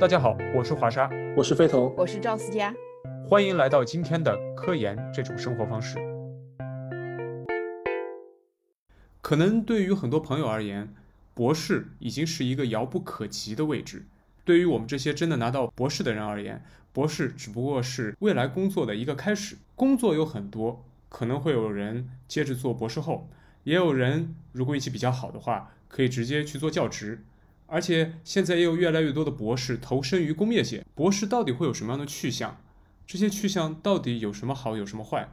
大家好，我是华沙，我是飞腾，我是赵思佳，欢迎来到今天的科研这种生活方式。可能对于很多朋友而言，博士已经是一个遥不可及的位置。对于我们这些真的拿到博士的人而言，博士只不过是未来工作的一个开始。工作有很多，可能会有人接着做博士后，也有人如果运气比较好的话，可以直接去做教职。而且现在也有越来越多的博士投身于工业界。博士到底会有什么样的去向？这些去向到底有什么好，有什么坏？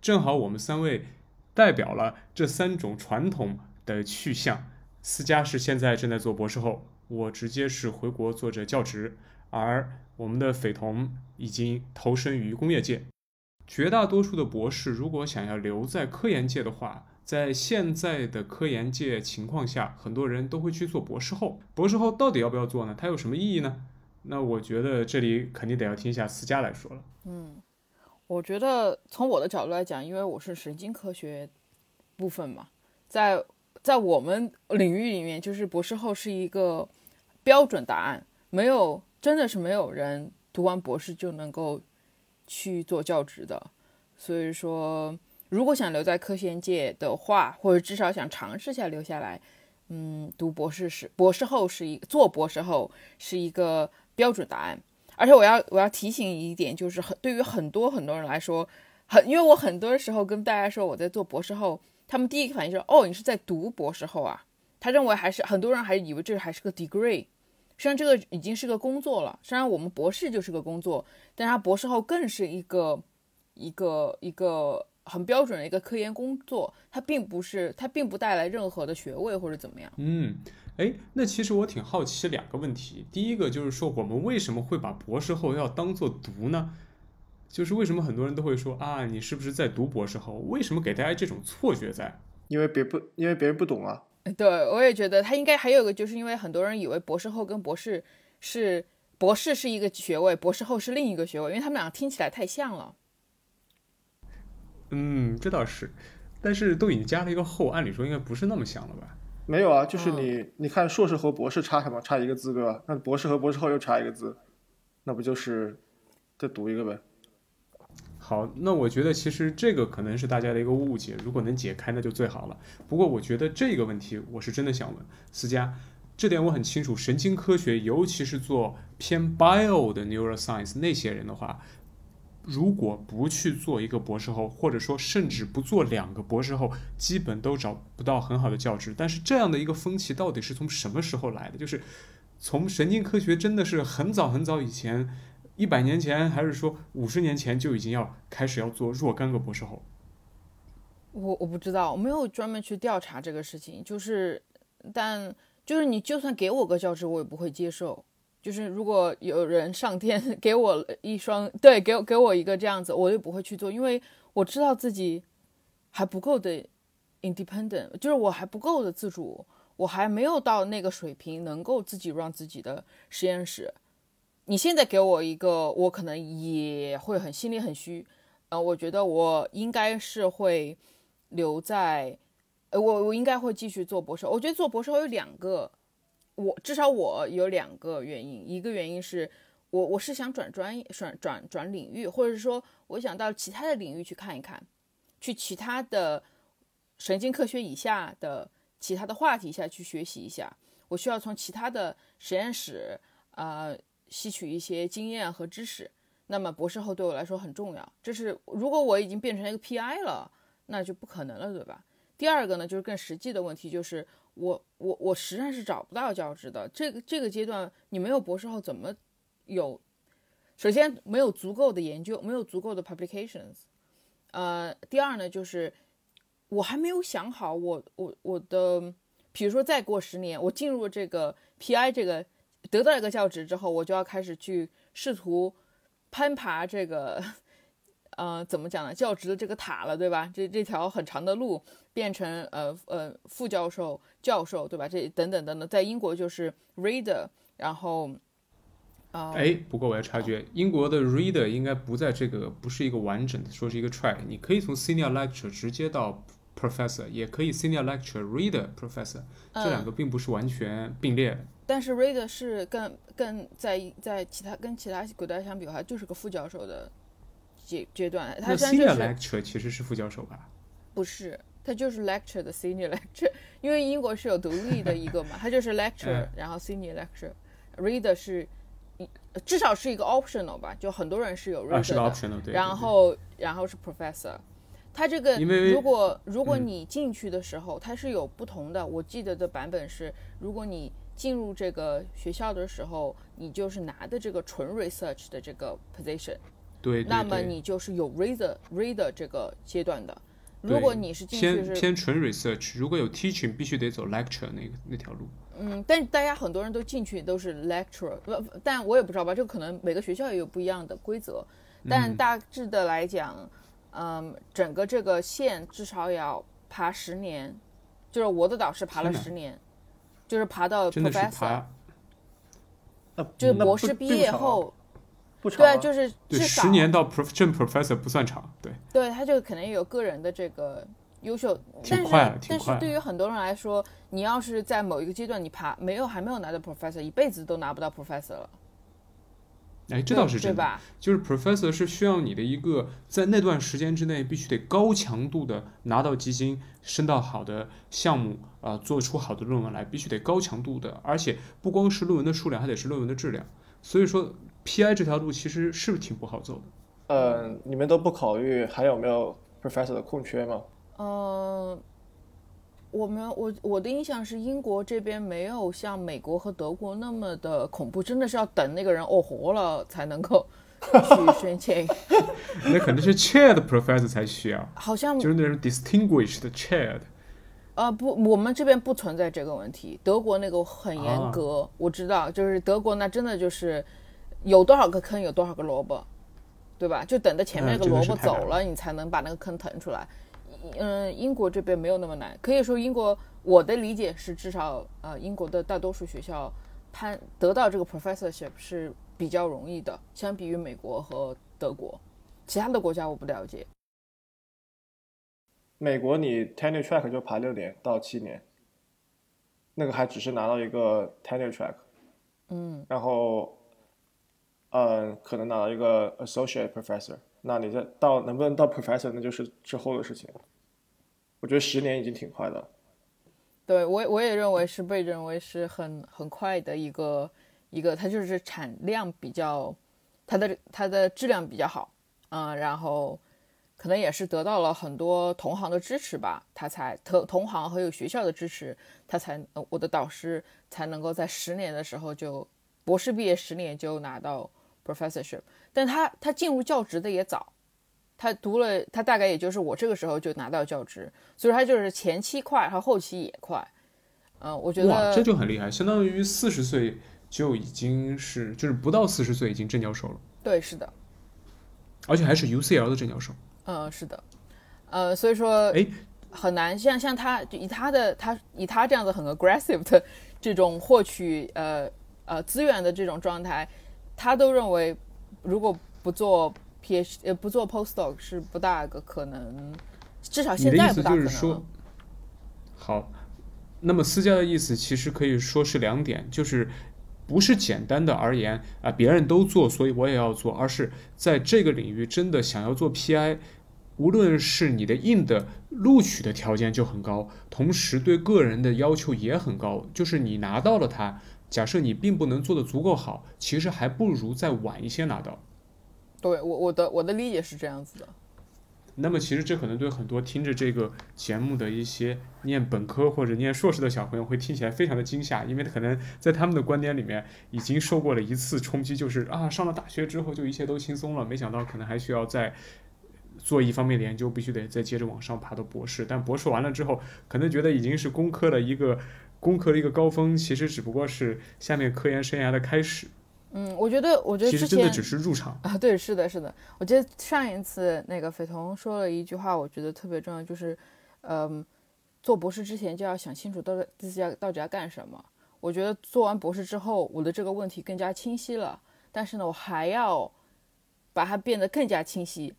正好我们三位代表了这三种传统的去向。思佳是现在正在做博士后，我直接是回国做着教职，而我们的斐同已经投身于工业界。绝大多数的博士如果想要留在科研界的话，在现在的科研界情况下，很多人都会去做博士后。博士后到底要不要做呢？它有什么意义呢？那我觉得这里肯定得要听一下思佳来说了。嗯，我觉得从我的角度来讲，因为我是神经科学部分嘛，在在我们领域里面，就是博士后是一个标准答案，没有真的是没有人读完博士就能够去做教职的，所以说。如果想留在科学界的话，或者至少想尝试下留下来，嗯，读博士是博士后是一做博士后是一个标准答案。而且我要我要提醒一点，就是很对于很多很多人来说，很因为我很多时候跟大家说我在做博士后，他们第一个反应是哦，你是在读博士后啊？他认为还是很多人还以为这还是个 degree，实际上这个已经是个工作了。虽然我们博士就是个工作，但他博士后更是一个一个一个。很标准的一个科研工作，它并不是，它并不带来任何的学位或者怎么样。嗯，哎，那其实我挺好奇两个问题。第一个就是说，我们为什么会把博士后要当做读呢？就是为什么很多人都会说啊，你是不是在读博士后？为什么给大家这种错觉在？因为别不，因为别人不懂啊。对，我也觉得他应该还有一个，就是因为很多人以为博士后跟博士是博士是一个学位，博士后是另一个学位，因为他们两个听起来太像了。嗯，这倒是，但是都已经加了一个后，按理说应该不是那么想了吧？没有啊，就是你，你看硕士和博士差什么？差一个字对吧？那博士和博士后又差一个字，那不就是再读一个呗？好，那我觉得其实这个可能是大家的一个误解，如果能解开那就最好了。不过我觉得这个问题我是真的想问思佳，这点我很清楚，神经科学尤其是做偏 bio 的 neuroscience 那些人的话。如果不去做一个博士后，或者说甚至不做两个博士后，基本都找不到很好的教职。但是这样的一个风气到底是从什么时候来的？就是从神经科学真的是很早很早以前，一百年前，还是说五十年前就已经要开始要做若干个博士后？我我不知道，我没有专门去调查这个事情。就是，但就是你就算给我个教职，我也不会接受。就是如果有人上天 给我一双，对，给我给我一个这样子，我就不会去做，因为我知道自己还不够的 independent，就是我还不够的自主，我还没有到那个水平能够自己让自己的实验室。你现在给我一个，我可能也会很心里很虚，呃，我觉得我应该是会留在，呃，我我应该会继续做博士。我觉得做博士有两个。我至少我有两个原因，一个原因是我我是想转专业、转转转领域，或者说我想到其他的领域去看一看，去其他的神经科学以下的其他的话题下去学习一下。我需要从其他的实验室呃吸取一些经验和知识。那么博士后对我来说很重要。这是如果我已经变成一个 PI 了，那就不可能了，对吧？第二个呢，就是更实际的问题，就是。我我我实在是找不到教职的，这个这个阶段你没有博士后怎么有？首先没有足够的研究，没有足够的 publications。呃，第二呢，就是我还没有想好，我我我的，比如说再过十年，我进入这个 PI 这个得到一个教职之后，我就要开始去试图攀爬这个。呃，怎么讲呢？教职的这个塔了，对吧？这这条很长的路变成呃呃副教授、教授，对吧？这等等等等，在英国就是 reader，然后啊，哎，不过我要插句，英国的 reader 应该不在这个，不是一个完整的，说是一个 track，你可以从 senior lecturer 直接到 professor，也可以 senior lecturer reader professor，这两嗯，个并不是完全并列的。但是 reader 是更更在在其他跟其他国家相比的话，就是个副教授的阶阶段，他 senior 上就是 lecturer 其实是副教授吧？不是，他就是 lecture 的 senior lecture，因为英国是有独立的一个嘛，他就是 lecture，嗯然后 senior lecture，reader 是一至少是一个 optional 吧，就很多人是有啊，是 reader 个的，optional，对。对然对后然后是 professor。他这个如果如果嗯你进去的时候，它是有不同的。我记得的版本是，如果你进入这个学校的时候，你就是拿的这个纯 research 的这个 position，对对那么你就是有 reader reader 这个阶段的。如果你是进去偏是偏纯 research，如果有 teaching，必须得走 lecture 那个那条路。嗯，但是大家很多人都进去都是 lecturer，不，但我也不知道吧，这个可能每个学校也有不一样的规则，但嗯大致的来讲，嗯，整个这个线至少要爬十年，就是我的导师爬了十年，就是爬到 professor，爬就是博士毕业后，不长对啊，啊就是对至少十年到 prof 正 professor 不算长，对，对，他就可能有个人的这个优秀，但是快了挺但是快对于很多人来说，你要是在某一个阶段你爬没有还没有拿到 professor，一辈子都拿不到 professor 了，哎，这倒是真的。对吧？就是 professor 是需要你的一个在那段时间之内必须得高强度的拿到基金，升到好的项目啊、呃做出好的论文来，必须得高强度的，而且不光是论文的数量，还得是论文的质量。所以说，PI 这条路其实是挺不好走的。嗯，你们都不考虑还有没有 professor 的空缺吗？呃，我们我我的印象是英国这边没有像美国和德国那么的恐怖，真的是要等那个人哦活了才能够 去申请，那可能是 chair 的 professor 才需要，好像就是那种 distinguished 的 chair 的。呃不，我们这边不存在这个问题，德国那个很严啊格，我知道，就是德国那真的就是有多少个坑有多少个萝卜，对吧？就等着前面那个萝卜走了，你才能把那个坑腾出来。嗯，英国这边没有那么难，可以说英国我的理解是，至少呃，英国的大多数学校攀得到这个 professorship 是比较容易的，相比于美国和德国，其他的国家我不了解。美国你 tenure track 就爬六年到七年，那个还只是拿到一个 tenure track，嗯，然后，嗯，可能拿到一个 associate professor，那你再到能不能到 professor，那就是之后的事情。我觉得十年已经挺快的。对我我也认为是被认为是很很快的一个一个，它就是产量比较，它的它的质量比较好，嗯，然后可能也是得到了很多同行的支持吧，他才同同行和有学校的支持，他才我的导师才能够在十年的时候就博士毕业十年就拿到 professorship，但他他进入教职的也早。他读了，他大概也就是我这个时候就拿到教职，所以他就是前期快，和后期也快。嗯，我觉得哇，得这就很厉害，相当于四十岁就已经是，就是不到四十岁已经正教授了，对，是的，而且还是 UCL 的正教授。嗯，是的，呃，所以说，哎，很难像像他就以他的他以他这样子很 aggressive 的这种获取呃呃资源的这种状态，他都认为如果不做 PH 呃不做 postdoc 是不大个可能，至少现在不大可能就是说。，好，那么私家的意思其实可以说是两点，就是不是简单的而言啊，别人都做，所以我也要做，而是在这个领域真的想要做 PI，无论是你的硬的录取的条件就很高，同时对个人的要求也很高，就是你拿到了它，假设你并不能做得足够好，其实还不如再晚一些拿到。对我我的我的理解是这样子的。那么其实这可能对很多听着这个节目的一些念本科或者念硕士的小朋友会听起来非常的惊吓，因为可能在他们的观点里面已经受过了一次冲击，就是啊上了大学之后就一切都轻松了，没想到可能还需要再做一方面的研究，必须得再接着往上爬到博士，但博士完了之后，可能觉得已经是工科的一个攻克了一个高峰，其实只不过是下面科研生涯的开始，嗯，我觉得我觉得其实真的只是入场。啊，对，是的，是的。我记得上一次那个斐彤说了一句话，我觉得特别重要，就是，嗯，做博士之前就要想清楚到底自己要到底要干什么。我觉得做完博士之后，我的这个问题更加清晰了，但是呢，我还要把它变得更加清晰。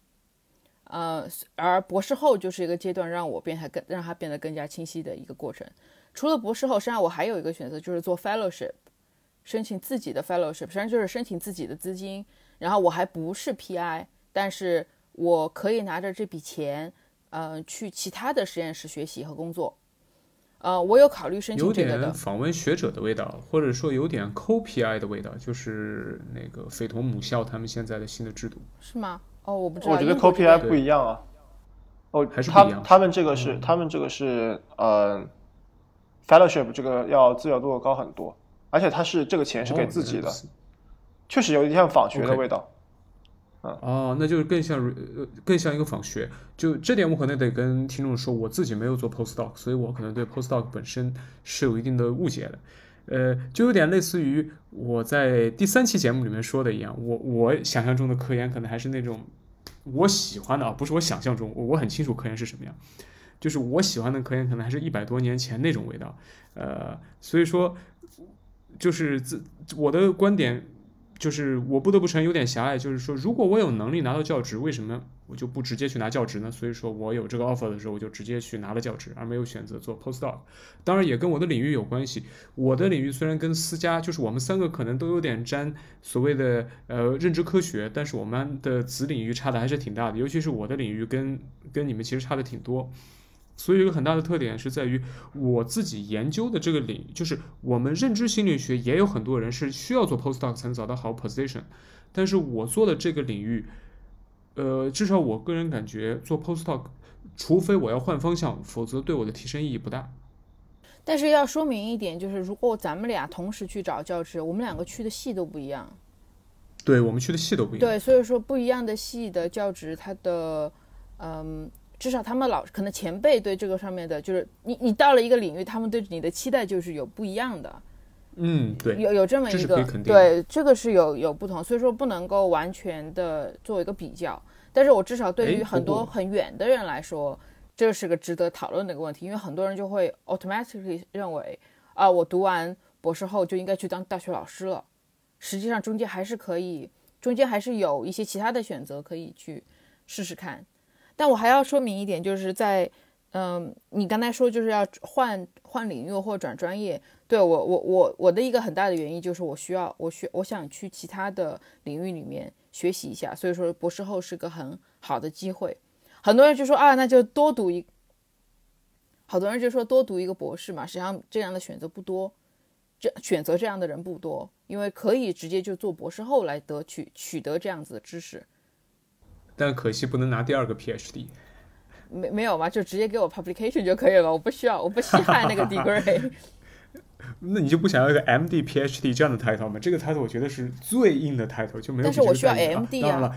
呃，而博士后就是一个阶段，让我变得更让它变得更加清晰的一个过程。除了博士后，实际上我还有一个选择，就是做 fellowship，申请自己的 fellowship，实际上就是申请自己的资金。然后我还不是 PI，但是我可以拿着这笔钱，呃，去其他的实验室学习和工作。呃，我有考虑申请有这个的点。访问学者的味道，或者说有点 co-PI 的味道，就是那个匪同母校他们现在的新的制度。是吗？哦，我不知道。我觉得英国这 CoPI 不一样啊。哦，还是不一样他他们这个是他们这个是呃，fellowship 这个要自由度高很多，而且它是这个钱是给自己的，确实有点像访学的味道。哦，那就是更像呃更像一个访学。就这点，我可能得跟听众说，我自己没有做 postdoc，所以我可能对 postdoc 本身是有一定的误解的。呃，就有点类似于我在第三期节目里面说的一样，我我想象中的科研可能还是那种我喜欢的啊，不是我想象中，我我很清楚科研是什么样，就是我喜欢的科研可能还是一百多年前那种味道。呃，所以说，就是自我的观点就是我不得不承认有点狭隘，就是说，如果我有能力拿到教职，为什么我就不直接去拿教职呢？所以说我有这个 offer 的时候，我就直接去拿了教职，而没有选择做 postdoc。当然也跟我的领域有关系。我的领域虽然跟思佳，就是我们三个可能都有点沾所谓的呃认知科学，但是我们的子领域差的还是挺大的，尤其是我的领域跟跟你们其实差的挺多。所以有一个很大的特点是在于我自己研究的这个领域，就是我们认知心理学也有很多人是需要做 postdoc 才能找到好 position，但是我做的这个领域，呃，至少我个人感觉做 postdoc，除非我要换方向，否则对我的提升意义不大。但是要说明一点，就是如果咱们俩同时去找教职，我们两个去的系都不一样。对我们去的系都不一样。对，所以说不一样的系的教职，它的嗯，至少他们老可能前辈对这个上面的，就是你你到了一个领域，他们对你的期待就是有不一样的。嗯，对，有有这么一个对，这个是有有不同，所以说不能够完全的做一个比较。但是我至少对于很多很远的人来说，这是个值得讨论的一个问题，因为很多人就会 automatically 认为啊，我读完博士后就应该去当大学老师了。实际上中间还是可以，中间还是有一些其他的选择可以去试试看。但我还要说明一点，就是在嗯，你刚才说就是要换换领域或转专业，对我我我我的一个很大的原因就是我需要我需我想去其他的领域里面学习一下，所以说博士后是个很好的机会。很多人就说啊，那就多读一，好多人就说多读一个博士嘛，实际上这样的选择不多，这选择这样的人不多，因为可以直接就做博士后来得取取得这样子的知识。但可惜不能拿第二个 PhD。没没有嘛，就直接给我 publication 就可以了，我不需要，我不稀罕那个 degree。那你就不想要一个 MD、PhD 这样的 title 吗？这个 title 我觉得是最硬的 title，就没有但是我需要 MD 啊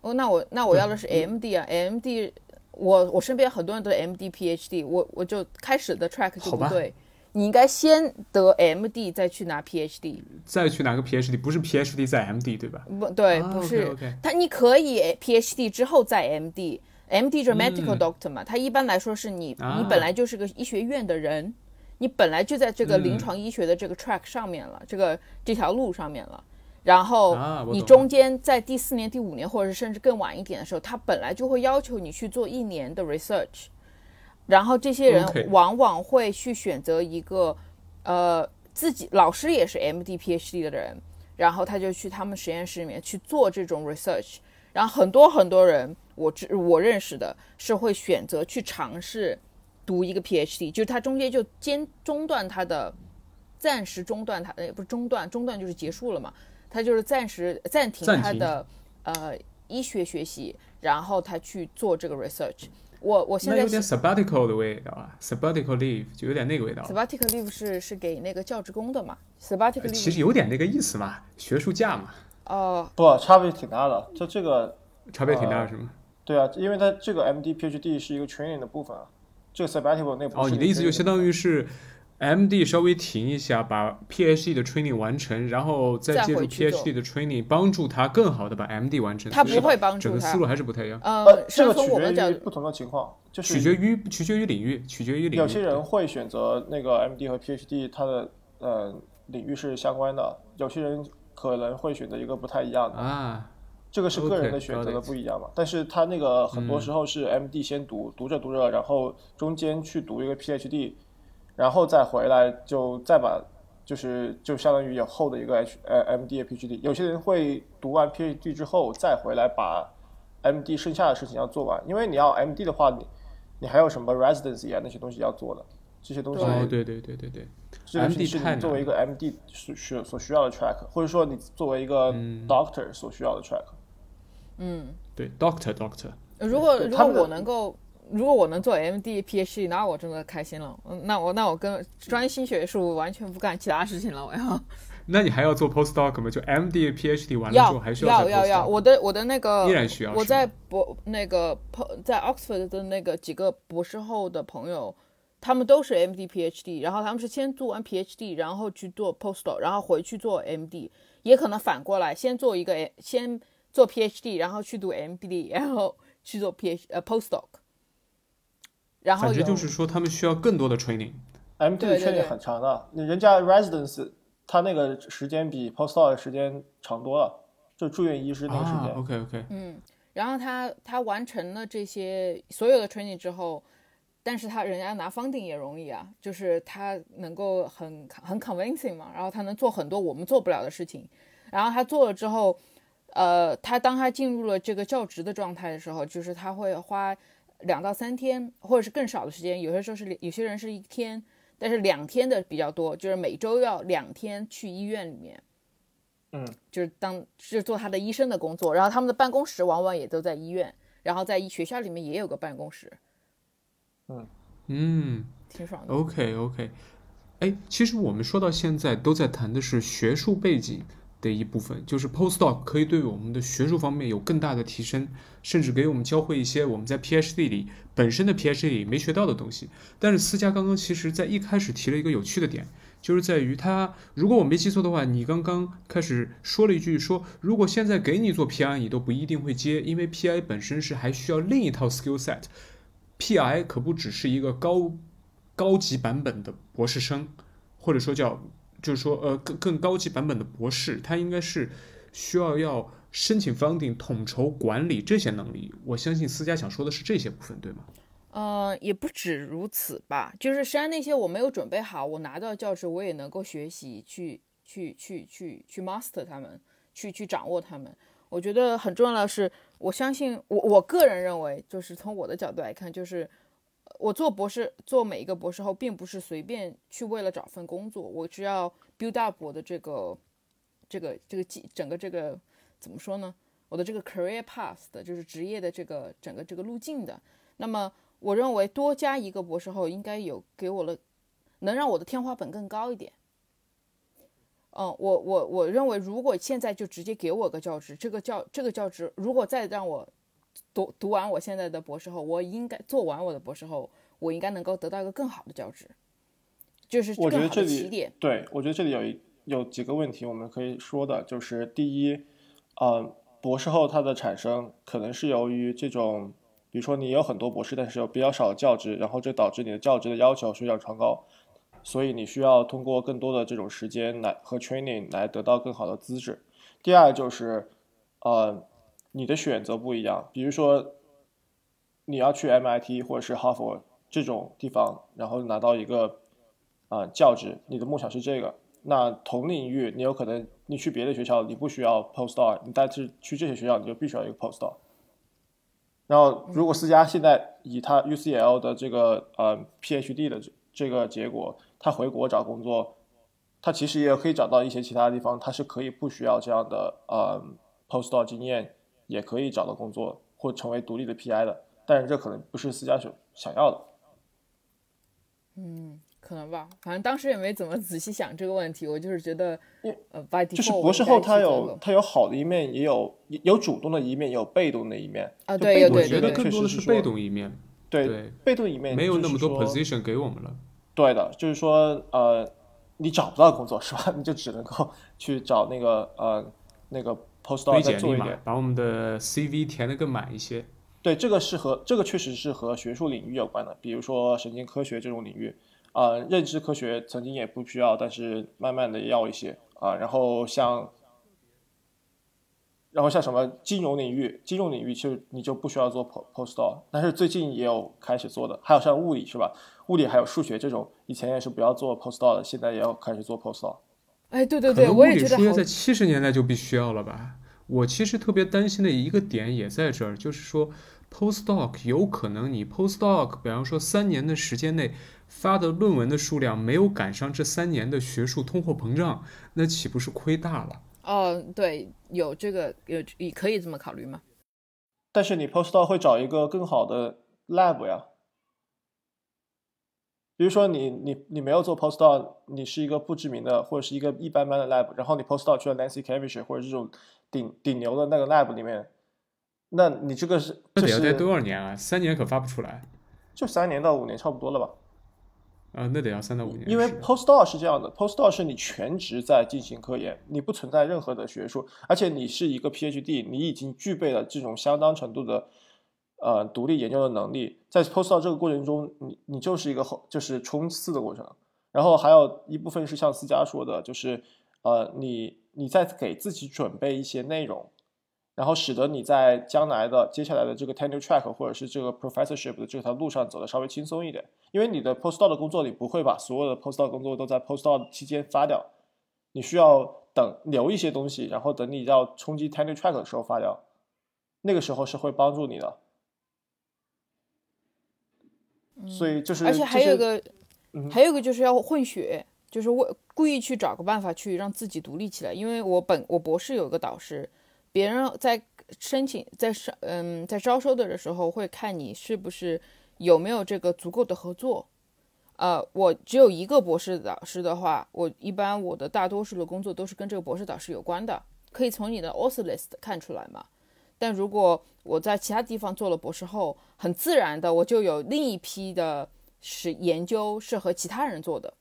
哦，那我那我要的是 MD 啊，MD，我我身边很多人都是 MD、PhD，我我就开始的 track 就好吧不对，你应该先得 MD 再去拿 PhD，再去拿个 PhD，不是 PhD 再 MD 对吧？不对，啊不是他你可以 PhD 之后再 MD。MD 就是 medical 嗯 doctor 嘛，他一般来说是你、啊你本来就是个医学院的人，你本来就在这个嗯临床医学的这个 track 上面了，这个这条路上面了。然后你中间在第四年、第五年，或者是甚至更晚一点的时候，他本来就会要求你去做一年的 research，然后这些人往往会去选择一个呃自己老师也是 MD、PhD 的人，然后他就去他们实验室里面去做这种 research，然后很多很多人我知我认识的是会选择去尝试读一个 PhD，就是他中间就间中断他的暂时中断他，呃不是中断，中断就是结束了嘛，他就是暂时暂停暂停。他的呃医学学习，然后他去做这个 research。我我现在有点 sabbatical 的味道啊，sabbatical leave 就有点那个味道。sabbatical leave 是是给那个教职工的嘛？sabbatical leave 其实有点那个意思嘛，学术假嘛，哦、不，差别挺大的。就这个，差别挺大呃是吗？对啊，因为它这个 MD、PhD 是一个 training 的部分啊，这个 sabbatical 那不哦，你的意思就相当于是 MD 稍微停一下，把 PhD 的 training 完成，然后再再借助回去做 PhD 的 training 帮助他更好的把 MD 完成。他不会帮助他整个思。路还是不太一样，呃呃，，这个取决于不同的情况，就是取决于取决于领域，取决于领域。有些人会选择那个 MD 和 PhD，它的呃领域是相关的，有些人可能会选择一个不太一样的。啊这个是个人的选择的不一样嘛。但是他那个很多嗯时候是 MD 先读，读着读着，然后中间去读一个 PhD，然后再回来就再把就是就相当于有后的一个 H 呃 MD 和 PhD。有些人会读完 PhD 之后再回来把 MD 剩下的事情要做完，因为你要 MD 的话，你你还有什么 residency 啊那些东西要做的，这些东西对哦，对。对对对对，这个 MD 是你作为一个 MD 所需所需要的 track，或者说你作为一个嗯。doctor 所需要的 track。嗯，对，Doctor Doctor，如果如果我能够，如果我能做 MD、PhD，那我真的开心了。嗯那我那我跟专心学术，完全不干其他事情了。我要那你还要做 postdoc 吗？就 MD、PhD 完了之后还需要要要要，我的我的那个依然需要我在博那个在 Oxford 的那个几个博士后的朋友，他们都是 MD、PhD，然后他们是先做完 PhD，然后去做 postdoc，然后回去做 MD，也可能反过来，先做一个先做 PhD，然后去读 MD，然后去做 PH 呃 postdoc，然后有反正就是说他们需要更多的 training。对的圈也对很长的，你人家 residence 他那个时间比 postdoc 的时间长多了，就住院医师那个时啊间。，OK OK，嗯，然后他他完成了这些所有的 training 之后，但是他人家拿 funding 也容易啊，就是他能够很很 convincing 嘛，然后他能做很多我们做不了的事情，然后他做了之后，呃，他当他进入了这个教职的状态的时候，就是他会花两到三天，或者是更少的时间，有些时候是有些人是一天，但是两天的比较多，就是每周要两天去医院里面。嗯，就是当是做他的医生的工作，然后他们的办公室往往也都在医院，然后在学校里面也有个办公室，嗯挺爽的。，OK OK，哎，其实我们说到现在都在谈的是学术背景的一部分，就是 postdoc 可以对我们的学术方面有更大的提升，甚至给我们教会一些我们在 PhD 里本身的 PhD 里没学到的东西。但是思佳刚刚其实在一开始提了一个有趣的点，就是在于他，如果我没记错的话，你刚刚开始说了一句说，如果现在给你做 PI，你都不一定会接，因为 PI 本身是还需要另一套 skill set。PI 可不只是一个高高级版本的博士生，或者说叫就是说呃更更高级版本的博士，他应该是需要要申请 funding、统筹管理这些能力。我相信思佳想说的是这些部分，对吗？呃，也不止如此吧，就是虽然那些我没有准备好，我拿到教职我也能够学习去去去去去 master 他们，去去掌握他们。我觉得很重要的是，我相信我我个人认为，就是从我的角度来看，就是我做博士做每一个博士后，并不是随便去为了找份工作，我只要 build up 我的这个这个这个技整个这个怎么说呢？我的这个 career path 的，就是职业的这个整个这个路径的。那么我认为多加一个博士后，应该有给我了，能让我的天花板更高一点。嗯，我我我认为，如果现在就直接给我个教职，这个教这个教职，如果再让我读读完我现在的博士后，我应该做完我的博士后，我应该能够得到一个更好的教职，就是我觉更好得这里的起点。对我觉得这里有一有几个问题我们可以说的，就是第一，呃，博士后它的产生可能是由于这种，比如说你有很多博士，但是有比较少的教职，然后这导致你的教职的要求水涨船高，所以你需要通过更多的这种时间来和 training 来得到更好的资质。第二就是，呃，你的选择不一样，比如说你要去 MIT 或者是哈佛这种地方，然后拿到一个啊、教职，你的梦想是这个。那同领域，你有可能你去别的学校，你不需要 postdoc，你但是去这些学校，你就必须要一个 postdoc。然后，如果思佳现在以他 UCL 的这个呃 PhD 的这这个结果，他回国找工作，他其实也可以找到一些其他地方，他是可以不需要这样的呃 postdoc 经验，也可以找到工作或成为独立的 PI 的。但是这可能不是私家所想要的。嗯，可能吧，反正当时也没怎么仔细想这个问题，我就是觉得，呃，by 就是博士后他有他有好的一面，也有有主动的一面，也有被动的一面。啊，对，我觉得更多的是被动一面，对对被动一面没有那么多 position 给我们了。对的，就是说呃，你找不到工作是吧？你就只能够去找那个呃那个推 postdoc 做一点。，把我们的 CV 填的更满一些。对，这个是和这个确实是和学术领域有关的，比如说神经科学这种领域，呃，认知科学曾经也不需要，但是慢慢的要一些啊、然后像，然后像什么金融领域，金融领域其实你就不需要做 post postdoc，但是最近也有开始做的，还有像物理是吧？物理还有数学这种，以前也是不要做 postdoc 的，现在也要开始做 postdoc。哎，对对对，我也觉得好。在七十年代就必须要了吧？我其实特别担心的一个点也在这儿，就是说 postdoc 有可能你 postdoc，比方说三年的时间内发的论文的数量没有赶上这三年的学术通货膨胀，那岂不是亏大了？哦，对，有这个有，你可以这么考虑吗？但是你 postdoc 会找一个更好的 lab 呀。比如说你你你没有做 postdoc，你是一个不知名的或者是一个一般般的 lab，然后你 postdoc 去了 Nancy Cambridge 或者这种顶顶牛的那个 lab 里面，那你这个是那得要待多少年啊？三年可发不出来。就三年到五年差不多了吧？啊，那得要三到五年。因为 postdoc 是这样的，postdoc 是你全职在进行科研，你不存在任何的学术，而且你是一个 PhD，你已经具备了这种相当程度的呃独立研究的能力。在 postdoc 这个过程中，你你就是一个后就是冲刺的过程。然后还有一部分是像思佳说的，就是呃你你在给自己准备一些内容。然后使得你在将来的接下来的这个 tenure track 或者是这个 professorship 的这条路上走的稍微轻松一点，因为你的 postdoc 的工作你不会把所有的 postdoc 工作都在 postdoc 期间发掉，你需要等留一些东西，然后等你要冲击 tenure track 的时候发掉，那个时候是会帮助你的。所以就是，而且还有一个，还有一个就是要混血，就是为故意去找个办法去让自己独立起来，因为我本我博士有一个导师。别人在申请在上嗯在招收的时候会看你是不是有没有这个足够的合作，呃，我只有一个博士导师的话，我一般我的大多数的工作都是跟这个博士导师有关的，可以从你的 author list 看出来嘛。但如果我在其他地方做了博士后，很自然的我就有另一批的是研究是和其他人做的。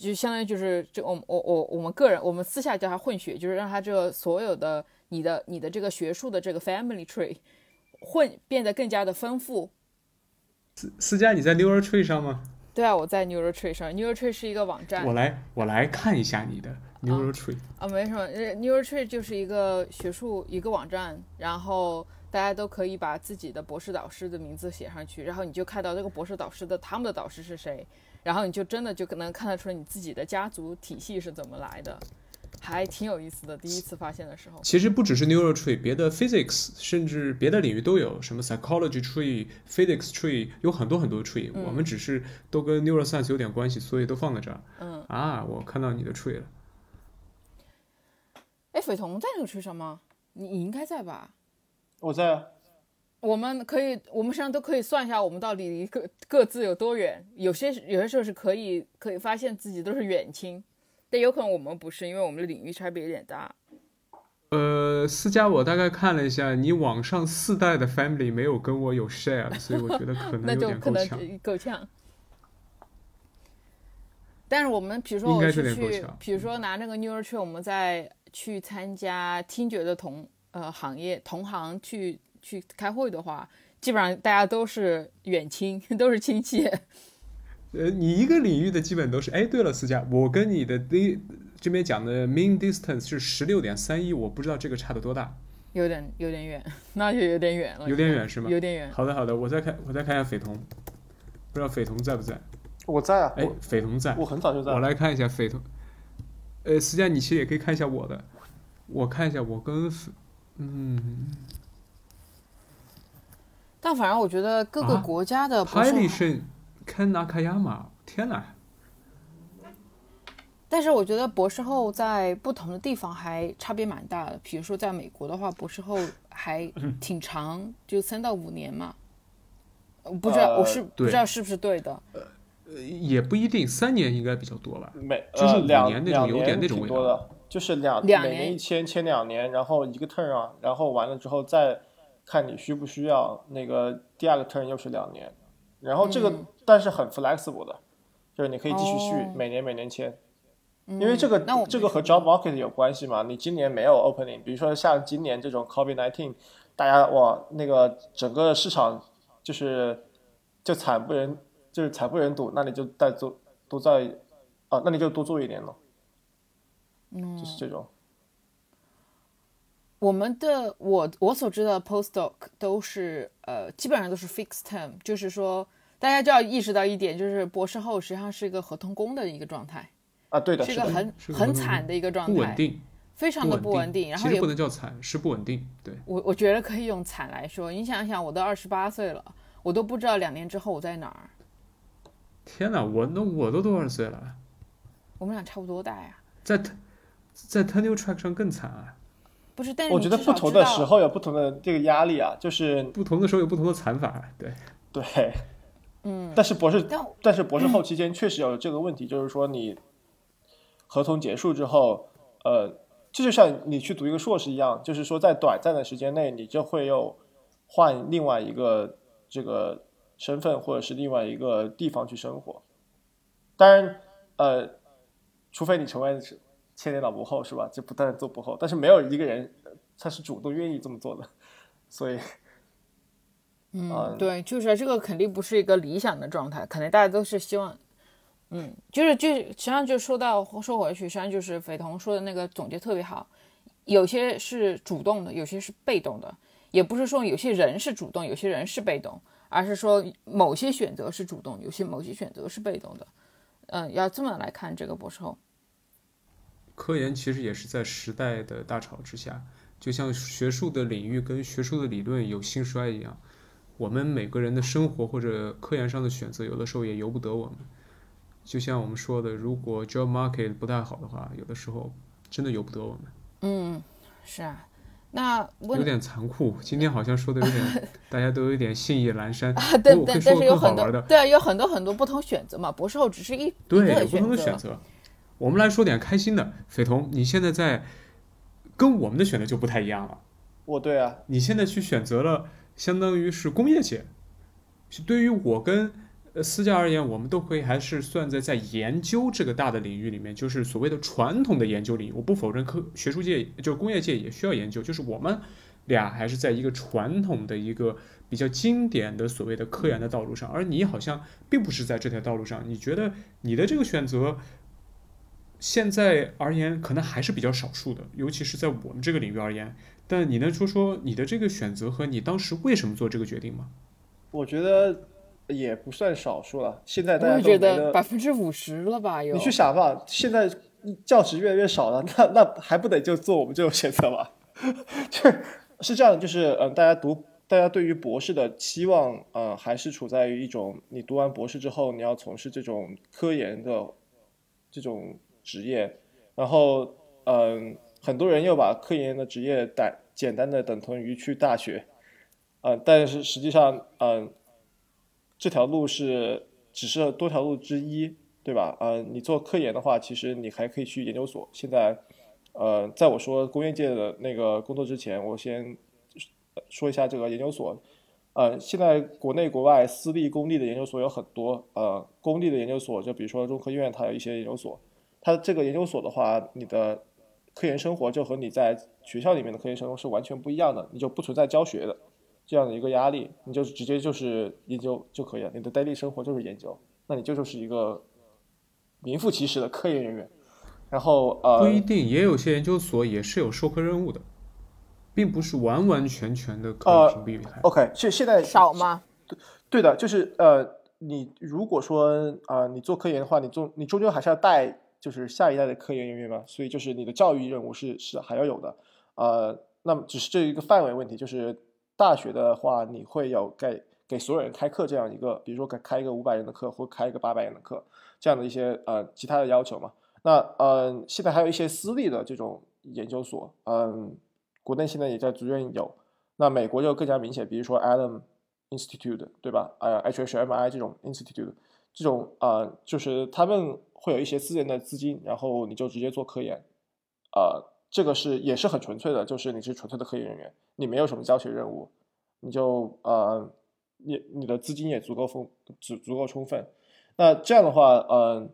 就相当于就是这我我我我们个人我们私下叫他混血，就是让他这个所有的你的你的这个学术的这个 family tree 混变得更加的丰富。思思佳，你在 Neural Tree 上吗？对啊，我在 Neural Tree 上。Neural Tree 是一个网站。我来我来看一下你的 Neural Tree。啊，没什么，Neural Tree 就是一个学术一个网站，然后大家都可以把自己的博士导师的名字写上去，然后你就看到这个博士导师的他们的导师是谁。然后你就真的就可能看得出来你自己的家族体系是怎么来的，还挺有意思的。第一次发现的时候，其实不只是 neural tree，别的 physics 甚至别的领域都有，什么 psychology tree、physics tree，有很多很多 tree。我们只是都跟 neural science 有点关系，所以都放在这儿。嗯啊，我看到你的 tree 了。哎，斐彤在那个 tree 上吗？你你应该在吧？我在啊。我们可以，我们实际上都可以算一下，我们到底各各自有多远。有些有些时候是可以可以发现自己都是远亲，但有可能我们不是，因为我们的领域差别有点大。呃，思佳，我大概看了一下，你网上四代的 family 没有跟我有 share，所以我觉得可 能有点够呛。够呛。但是我们比如说我是去，比如说拿那个 Neural Tree，我们在去参加听觉的同呃行业同行去。去开会的话，基本上大家都是远亲，都是亲戚。呃，你一个领域的基本都是。哎，对了，思佳，我跟你的第这边讲的 mean distance 是十六点三一，我不知道这个差的多大。有点有点远，那就有点远了。有点远是吗？有点远。好的好的，我再看我再看一下斐彤，不知道斐彤在不在？我在啊。哎，斐彤在。我很早就在。我来看一下斐彤。呃，思佳，你其实也可以看一下我的。我看一下我跟，嗯。但反正我觉得各个国家的亚马，天哪！但是我觉得博士后在不同的地方还差别蛮大的。比如说在美国的话，博士后还 挺长，就三到五年嘛。不知道我是不知道是不是对的。呃，也不一定，三年应该比较多吧。每就是两年那种有点那种味道。就是两两年一签签两年，然后一个 turn 啊，然后完了之后再。看你需不需要那个第二个 turn 又是两年，然后这个但是很 flexible 的，就是你可以继续续每年每年签，因为这个这个和 job market 有关系嘛。你今年没有 opening，比如说像今年这种 COVID nineteen，大家哇那个整个市场就是就惨不忍就是惨不忍睹，那你就再做多在啊，那你就多做一年了，就是这种。我们的我我所知道的 postdoc 都是呃基本上都是 fixed term，就是说大家就要意识到一点，就是博士后实际上是一个合同工的一个状态，啊，对的，是一个，很很惨的一个状态，不稳定，非常的不稳定，然后也不能叫惨，是不稳定。对，我我觉得可以用惨来说。你想想，我都二十八岁了，我都不知道两年之后我在哪儿。天哪，我那我都多少岁了？我们俩差不多大呀，在在 tenure track 上更惨啊！不是？但是我觉得不同的时候有不同的这个压力啊，就是不同的时候有不同的惨法。对，对，嗯，但是博士但但是博士后期间确实有这个问题，就是说你合同结束之后，呃，这就像你去读一个硕士一样，就是说在短暂的时间内，你就会又换另外一个这个身份或者是另外一个地方去生活。当然，呃，除非你成为千年老博后是吧？就不但做博后，但是没有一个人呃他是主动愿意这么做的，所以 嗯，对，就是这个肯定不是一个理想的状态，可能大家都是希望，嗯，就是就实际上就说到说回去，实际上就是斐童说的那个总结特别好，有些是主动的，有些是被动的，也不是说有些人是主动，有些人是被动，而是说某些选择是主动，有些某些选择是被动的，嗯，要这么来看这个博士后。科研其实也是在时代的大潮之下，就像学术的领域跟学术的理论有兴衰一样，我们每个人的生活或者科研上的选择，有的时候也由不得我们。就像我们说的，如果 job market 不太好的话，有的时候真的由不得我们。嗯，是啊，那有点残酷。今天好像说的有点，大家都有点兴意阑珊。啊，对对但是有很多对啊，有很多很多不同选择嘛。博士后只是一对，不同的选择。我们来说点开心的，斐童，你现在在跟我们的选择就不太一样了。我对啊，你现在去选择了，相当于是工业界。是对于我跟呃思佳而言，我们都可以还是算在在研究这个大的领域里面，就是所谓的传统的研究领域。我不否认科学术界就是工业界也需要研究，就是我们俩还是在一个传统的一个比较经典的所谓的科研的道路上，而你好像并不是在这条道路上。你觉得你的这个选择？现在而言，可能还是比较少数的，尤其是在我们这个领域而言。但你能说说你的这个选择和你当时为什么做这个决定吗？我觉得也不算少数了。现在大家都觉得得百分之五十了吧？有你去想吧，现在教职越来越少了，那那还不得就做我们这种选择吗？就是这样的，就是嗯、呃，大家读，大家对于博士的期望，呃，还是处在于一种你读完博士之后，你要从事这种科研的这种职业，然后嗯、很多人又把科研的职业等简单的等同于去大学，呃，但是实际上，嗯、这条路是只是多条路之一。对吧？呃，你做科研的话，其实你还可以去研究所。现在，呃，在我说工业界的那个工作之前，我先说一下这个研究所。呃，现在国内国外私立、公立的研究所有很多。呃，公立的研究所就比如说中科院，它有一些研究所。它这个研究所的话，你的科研生活就和你在学校里面的科研生活是完全不一样的，你就不存在教学的这样的一个压力，你就直接就是研究就可以了。你的 daily 生活就是研究，那你就就是一个。名副其实的科研人员，然后呃，不一定，也有些研究所也是有授课任务的，并不是完完全全的可以屏蔽开。呃、OK，现现在少吗？对对的，就是呃，你如果说啊、呃，你做科研的话，你终你终究还是要带就是下一代的科研人员嘛，所以就是你的教育任务是是还要有的，呃，那么只是这一个范围问题，就是大学的话，你会有给给所有人开课这样一个，比如说开开一个五百人的课或开一个八百人的课。这样的一些呃其他的要求嘛，那呃现在还有一些私立的这种研究所，嗯，国内现在也在逐渐有，那美国就更加明显，比如说 Adam Institute 对吧？呃 HHMI 这种 Institute 这种呃就是他们会有一些私人的资金，然后你就直接做科研，呃这个是也是很纯粹的，就是你是纯粹的科研人员，你没有什么教学任务，你就呃你你的资金也足够丰足足够充分。那这样的话，嗯，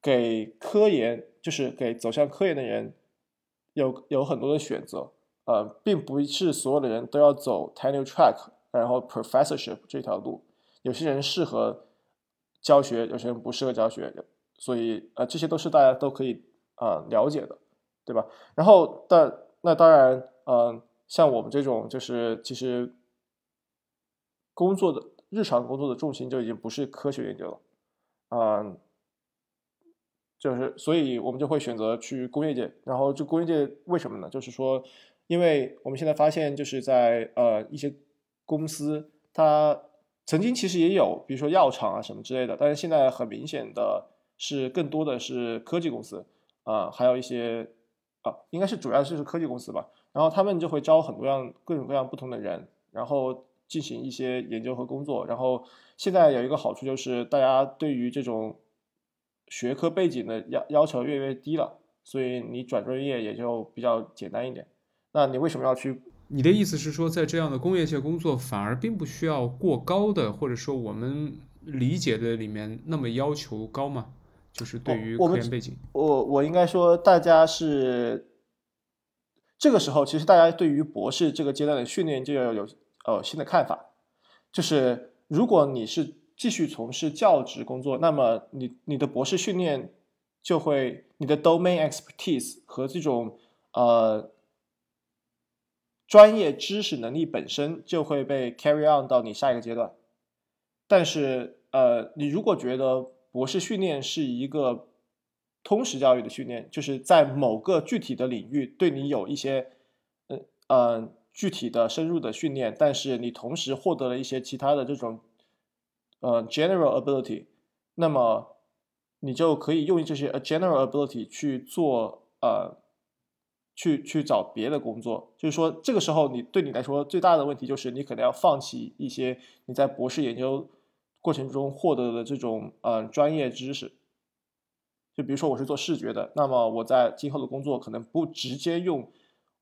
给科研就是给走向科研的人有有很多的选择，呃，并不是所有的人都要走 tenure track，然后 professorship 这条路。有些人适合教学，有些人不适合教学，所以呃，这些都是大家都可以、呃、了解的，对吧？然后但那当然，嗯，像我们这种就是其实工作的日常工作的重心就已经不是科学研究了，嗯，就是所以我们就会选择去工业界。然后这工业界为什么呢？就是说，因为我们现在发现就是在呃一些公司，它曾经其实也有，比如说药厂啊什么之类的，但是现在很明显的是更多的是科技公司啊，还有一些啊，应该是主要就是科技公司吧。然后他们就会招很多样各种各样不同的人，然后进行一些研究和工作。然后现在有一个好处就是，大家对于这种学科背景的要要求越来越低了，所以你转专业也就比较简单一点。那你为什么要去？你的意思是说，在这样的工业界工作，反而并不需要过高的，或者说我们理解的里面那么要求高吗？就是对于科研背景，我我应该说，大家是。这个时候，其实大家对于博士这个阶段的训练就要有呃新的看法。就是如果你是继续从事教职工作，那么你你的博士训练就会你的 domain expertise 和这种呃专业知识能力本身就会被 carry on 到你下一个阶段。但是呃，你如果觉得博士训练是一个通识教育的训练，就是在某个具体的领域对你有一些，呃呃具体的深入的训练，但是你同时获得了一些其他的这种，呃 general ability，那么你就可以用这些 general ability 去做呃，去去找别的工作。就是说，这个时候你对你来说最大的问题就是你可能要放弃一些你在博士研究过程中获得的这种呃专业知识。就比如说我是做视觉的，那么我在今后的工作可能不直接用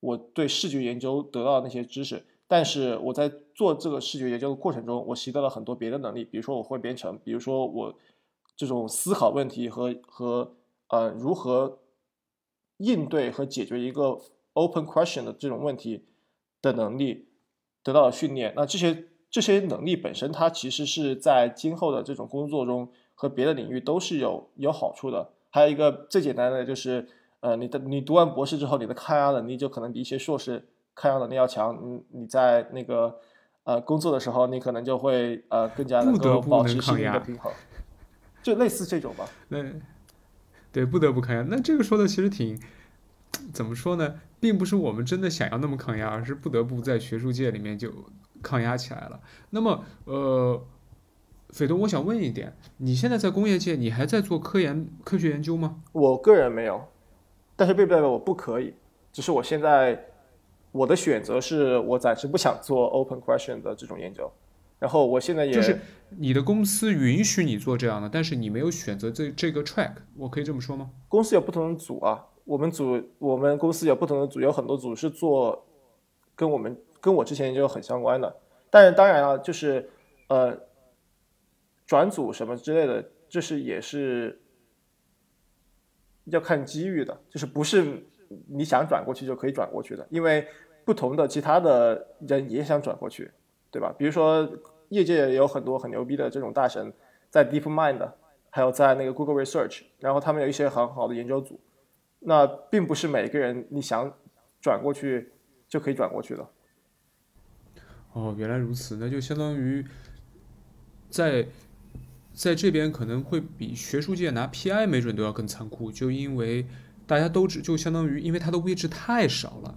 我对视觉研究得到的那些知识，但是我在做这个视觉研究的过程中，我习得了很多别的能力，比如说我会编程，比如说我这种思考问题和和呃如何应对和解决一个 open question 的这种问题的能力得到了训练。那这些这些能力本身，它其实是在今后的这种工作中和别的领域都是有有好处的。还有一个最简单的就是，呃，你的你读完博士之后，你的抗压能力就可能比一些硕士抗压能力要强。你你在那个呃工作的时候，你可能就会呃更加能够保持心理的平衡，就类似这种吧。那对，不得不抗压。那这个说的其实挺怎么说呢？并不是我们真的想要那么抗压，而是不得不在学术界里面就抗压起来了。那么呃。斐东，我想问一点，你现在在工业界，你还在做科研、科学研究吗？我个人没有，但是并不代表我不可以，只是我现在我的选择是我暂时不想做 open question 的这种研究。然后我现在也就是你的公司允许你做这样的，但是你没有选择这这个 track，我可以这么说吗？公司有不同的组啊，我们组我们公司有不同的组，有很多组是做跟我们跟我之前研究很相关的，但是当然了，就是呃。转组什么之类的，这是也是要看机遇的，就是不是你想转过去就可以转过去的，因为不同的其他的人也想转过去，对吧？比如说业界有很多很牛逼的这种大神，在 DeepMind，还有在那个 Google Research，然后他们有一些很好的研究组，那并不是每个人你想转过去就可以转过去的。哦，原来如此，那就相当于在。在这边可能会比学术界拿 PI 没准都要更残酷，就因为大家都只就相当于因为它的位置太少了，